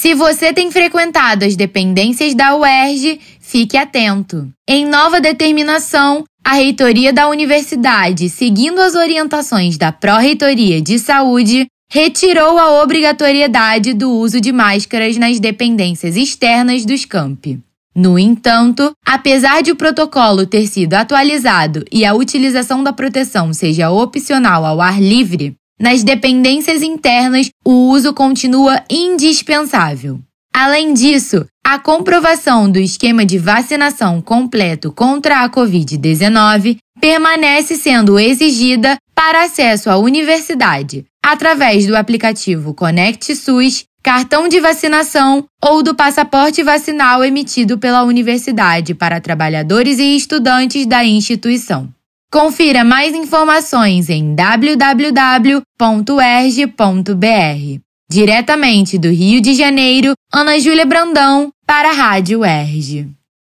Se você tem frequentado as dependências da UERJ, fique atento. Em nova determinação, a reitoria da universidade, seguindo as orientações da Pró-Reitoria de Saúde, retirou a obrigatoriedade do uso de máscaras nas dependências externas dos campi. No entanto, apesar de o protocolo ter sido atualizado e a utilização da proteção seja opcional ao ar livre, nas dependências internas o uso continua indispensável. Além disso, a comprovação do esquema de vacinação completo contra a Covid-19 permanece sendo exigida para acesso à universidade, através do aplicativo Conect SUS cartão de vacinação ou do passaporte vacinal emitido pela universidade para trabalhadores e estudantes da instituição. Confira mais informações em www.erg.br. Diretamente do Rio de Janeiro, Ana Júlia Brandão para a Rádio UERJ.